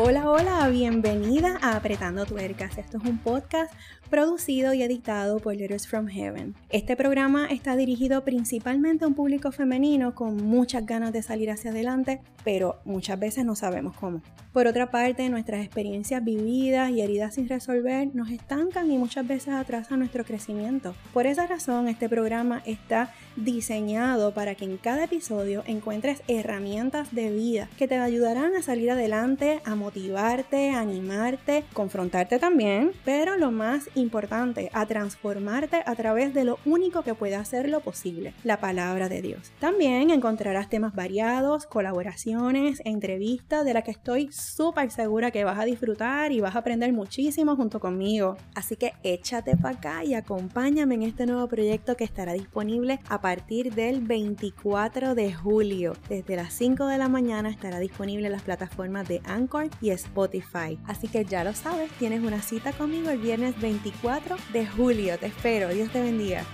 Hola, hola, bienvenida a Apretando Tuercas. Esto es un podcast producido y editado por Letters from Heaven. Este programa está dirigido principalmente a un público femenino con muchas ganas de salir hacia adelante, pero muchas veces no sabemos cómo. Por otra parte, nuestras experiencias vividas y heridas sin resolver nos estancan y muchas veces atrasan nuestro crecimiento. Por esa razón, este programa está diseñado para que en cada episodio encuentres herramientas de vida que te ayudarán a salir adelante, a motivarte, animarte, confrontarte también, pero lo más importante, a transformarte a través de lo único que puede hacerlo posible, la palabra de Dios. También encontrarás temas variados, colaboraciones, entrevistas de las que estoy súper segura que vas a disfrutar y vas a aprender muchísimo junto conmigo. Así que échate para acá y acompáñame en este nuevo proyecto que estará disponible a partir del 24 de julio. Desde las 5 de la mañana estará disponible en las plataformas de Y Spotify. Así que ya lo sabes, tienes una cita conmigo el viernes 24 de julio. Te espero. Dios te bendiga.